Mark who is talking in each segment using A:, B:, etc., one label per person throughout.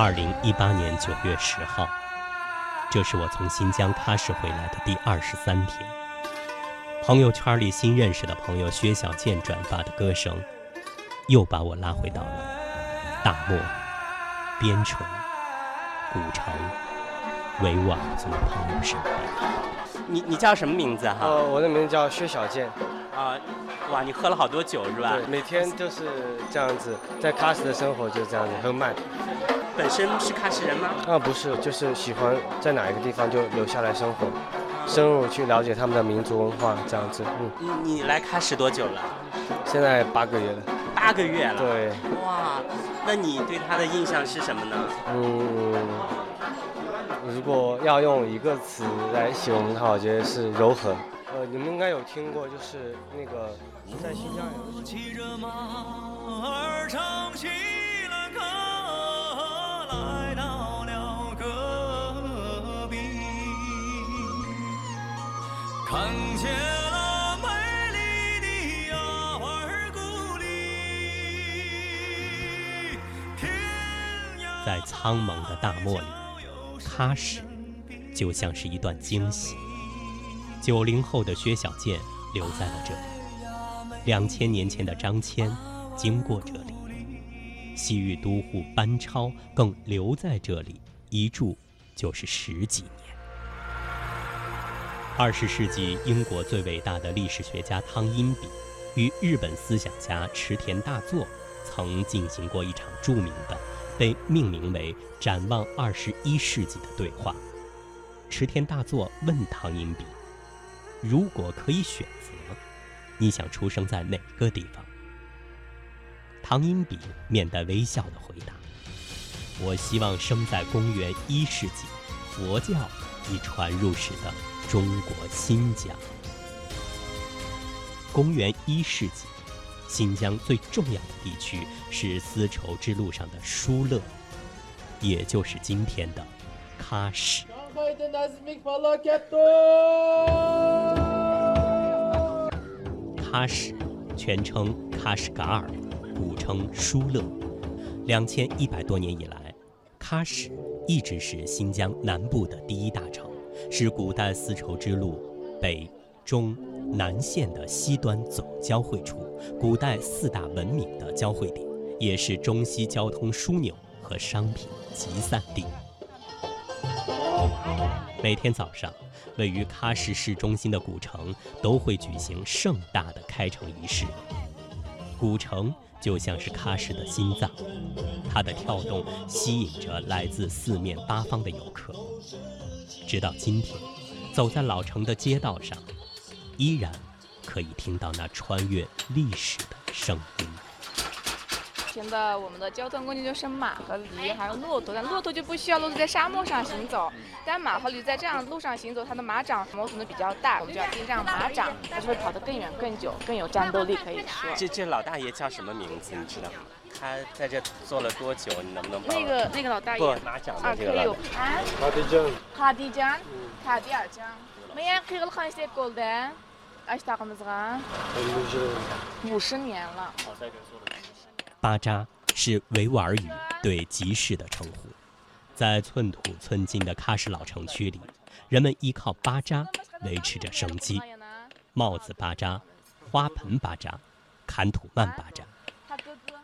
A: 二零一八年九月十号，这是我从新疆喀什回来的第二十三天。朋友圈里新认识的朋友薛小健转发的歌声，又把我拉回到了大漠、边陲、古城、维吾尔族朋友身边。
B: 你你叫什么名字哈？
C: 呃，我的名字叫薛小健。
B: 啊，哇，你喝了好多酒是吧？
C: 对，每天就是这样子，在喀什的生活就是这样子，很慢。
B: 本身是喀什人吗？
C: 啊，不是，就是喜欢在哪一个地方就留下来生活，深入去了解他们的民族文化这样子。
B: 嗯，你你来喀什多久了？
C: 现在八个月了。
B: 八个月了。
C: 对。
B: 哇，那你对他的印象是什么呢？
C: 嗯，如果要用一个词来形容他，我觉得是柔和。呃，你们应该有听过，就是那个在新疆有。骑着马儿唱起了歌，来到了戈壁，看见了美丽的亚尔古里。在苍茫的大漠里，喀什就像是一段惊喜。九零后的薛小健留在了这里，两千年前的张骞经过这里，西域都护班超更留在这里，一住就是十几年。二十世纪英国最伟大的历史学家汤因比与日本思想家池田大作曾进行过一场著名的、被命名为“展望二十一世纪”的对话。池田大作问汤因比。如果可以选择，你想出生在哪个地方？唐英比面带微笑地回答：“我希望生在公元一世纪，佛教已传入时的中国新疆。公元一世纪，新疆最重要的地区是丝绸之路上的疏勒，也就是今天的喀什。”喀什，全称喀什噶尔，古称疏勒。两千一百多年以来，喀什一直是新疆南部的第一大城，是古代丝绸之路北、中、南线的西端总交汇处，古代四大文明的交汇点，也是中西交通枢纽和商品集散地。每天早上，位于喀什市中心的古城都会举行盛大的开城仪式。古城就像是喀什的心脏，它的跳动吸引着来自四面八方的游客。直到今天，走在老城的街道上，依然可以听到那穿越历史的声音。
D: 现在我们的交通工具就是马和驴，还有骆驼。但骆驼就不需要骆驼在沙漠上行走，但马和驴在这样路上行走，它的马掌磨损的比较大，我们就要钉上马掌，它就会跑得更远、更久、更有战斗力。可以说，
B: 这这老大爷叫什么名字？你知道吗？他在这坐了多久？你能不能？
D: 那个那个老大爷，
B: 马掌
D: 啊，可以有。
C: 卡迪江，
D: 卡迪江，卡迪尔江。没呀，可以了，看一些过的。二十大五十年了。
A: 巴扎是维吾尔语对集市的称呼，在寸土寸金的喀什老城区里，人们依靠巴扎维持着生机。帽子巴扎、花盆巴扎、坎土曼巴扎，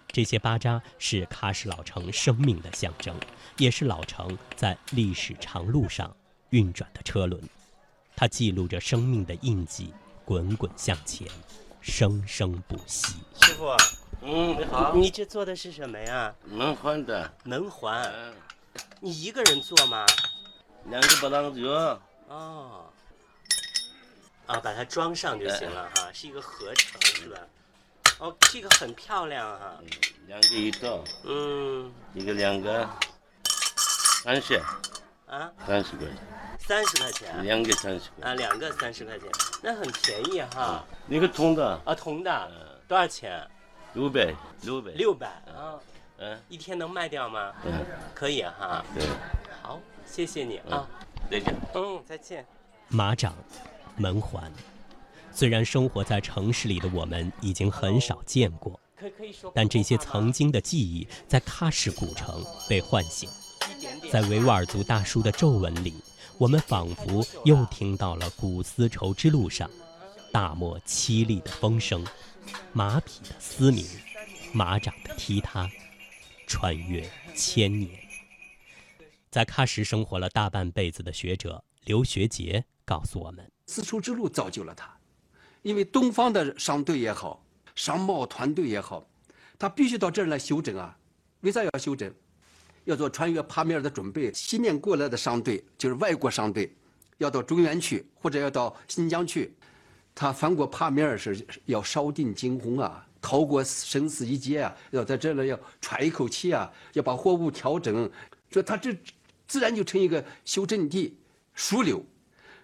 A: 这些巴扎是喀什老城生命的象征，也是老城在历史长路上运转的车轮。它记录着生命的印记，滚滚向前，生生不息。
B: 师傅。
E: 嗯，你好。
B: 你这做的是什么呀？
E: 门环的。
B: 门环。嗯。你一个人做吗？
E: 两个不当做。
B: 哦。啊，把它装上就行了哈，是一个合成，是吧？哦，这个很漂亮哈。
E: 两个一道。
B: 嗯。
E: 一个两个。三十。
B: 啊？
E: 三十块钱。
B: 三十块钱。
E: 两个三十。
B: 啊，两个三十块钱，那很便宜哈。
E: 那个铜的。
B: 啊，铜的。多少钱？
E: 六百，六百，
B: 六百啊！嗯，一天能卖掉吗？
E: 嗯，
B: 可以哈。
E: 对，
B: 好，谢谢你啊，
E: 再见。
B: 嗯，再见。
A: 马掌，门环，虽然生活在城市里的我们已经很少见过，但这些曾经的记忆在喀什古城被唤醒，
C: 在维吾尔族大叔的皱纹里，我们仿佛又听到了古丝绸之路上大漠凄厉的风声，马匹的嘶鸣，马掌的踢踏，穿越千年。在喀什生活了大半辈子的学者刘学杰告诉我们：
F: 丝绸之路造就了他，因为东方的商队也好，商贸团队也好，他必须到这儿来休整啊。为啥要休整？要做穿越帕米尔的准备。西面过来的商队就是外国商队，要到中原去，或者要到新疆去。他翻过帕米尔是要烧定惊鸿啊，逃过生死一劫啊，要在这里要喘一口气啊，要把货物调整。说他这。自然就成一个修阵地枢纽，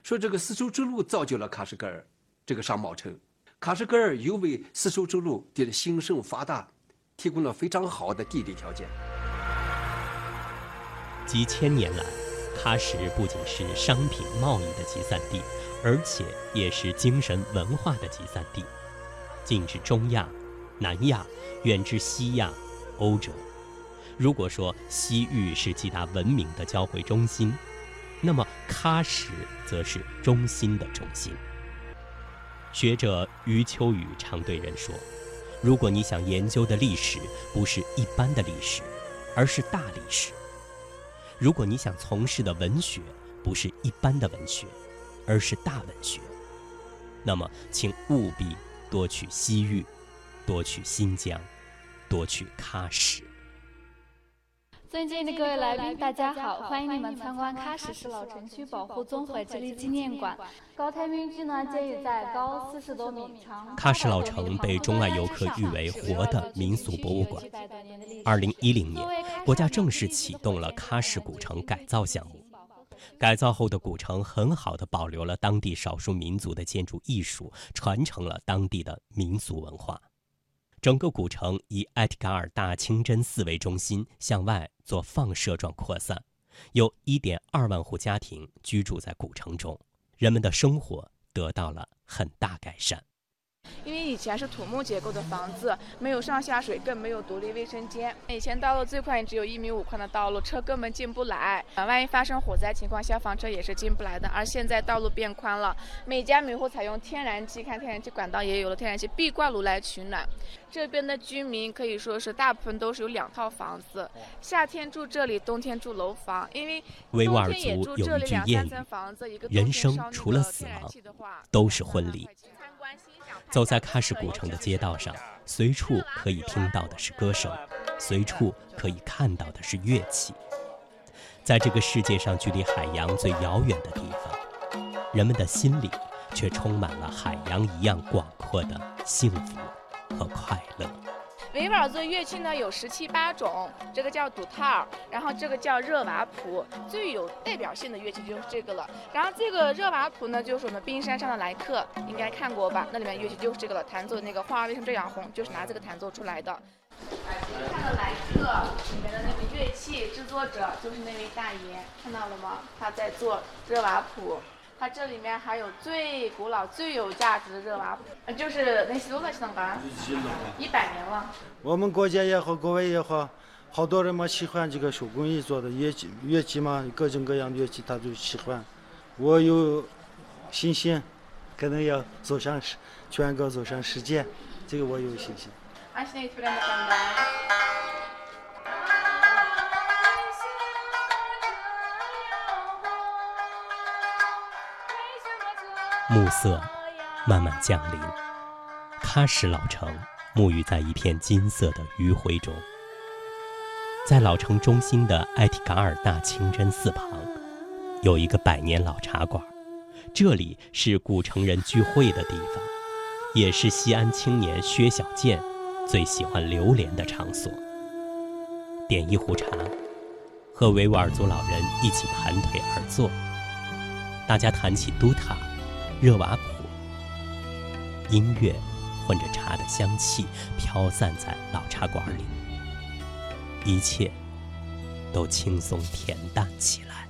F: 说这个丝绸之路造就了喀什噶尔这个商贸城，喀什噶尔又为丝绸之路的兴盛发达提供了非常好的地理条件。
C: 几千年来，喀什不仅是商品贸易的集散地，而且也是精神文化的集散地，近至中亚、南亚，远至西亚、欧洲。如果说西域是几大文明的交汇中心，那么喀什则是中心的中心。学者余秋雨常对人说：“如果你想研究的历史不是一般的历史，而是大历史；如果你想从事的文学不是一般的文学，而是大文学，那么请务必多去西域，多去新疆，多去喀什。”
G: 尊敬的各位来宾，大家好！欢迎你们参观喀什市老城区保护综合治理纪念馆。高台民居呢，建于在高四十多米、长。
C: 喀什老城被中外游客誉为活的民俗博物馆。二零一零年，国家正式启动了喀什古城改造项目。改造后的古城很好的保留了当地少数民族的建筑艺术，传承了当地的民俗文化。整个古城以艾提嘎尔大清真寺为中心，向外做放射状扩散，有一点二万户家庭居住在古城中，人们的生活得到了很大改善。
D: 因为以前是土木结构的房子，没有上下水，更没有独立卫生间。以前道路最宽也只有一米五宽的道路，车根本进不来。啊，万一发生火灾情况，消防车也是进不来的。而现在道路变宽了，每家每户采用天然气，看天然气管道也有了天然气壁挂炉来取暖。这边的居民可以说是大部分都是有两套房子，夏天住这里，冬天住楼房。因为
C: 维吾尔族有一句谚语：人生除了死亡，都是婚礼。走在喀什古城的街道上，随处可以听到的是歌声，随处可以看到的是乐器。在这个世界上距离海洋最遥远的地方，人们的心里却充满了海洋一样广阔的幸福和快乐。
D: 维吾尔族乐器呢有十七八种，这个叫杜塔尔，然后这个叫热瓦普，最有代表性的乐器就是这个了。然后这个热瓦普呢，就是我们冰山上的来客，应该看过吧？那里面乐器就是这个了，弹奏的那个花为什么这样红，就是拿这个弹奏出来的。冰山的来客里面的那个乐器制作者就是那位大爷，看到了吗？他在做热瓦普。它这里面还有最古老、最有价值的热瓦普，就是那些多少钱的？一百年了。
H: 我们国家也好，国外也好，好多人嘛喜欢这个手工艺做的乐器，乐器嘛各种各样的乐器他都喜欢。我有信心，可能要走上世，全国走上世界，这个我有信心。
C: 暮色慢慢降临，喀什老城沐浴在一片金色的余晖中。在老城中心的艾提嘎尔大清真寺旁，有一个百年老茶馆，这里是古城人聚会的地方，也是西安青年薛小健最喜欢流连的场所。点一壶茶，和维吾尔族老人一起盘腿而坐，大家谈起都塔。热瓦普，音乐混着茶的香气飘散在老茶馆里，一切都轻松恬淡起来。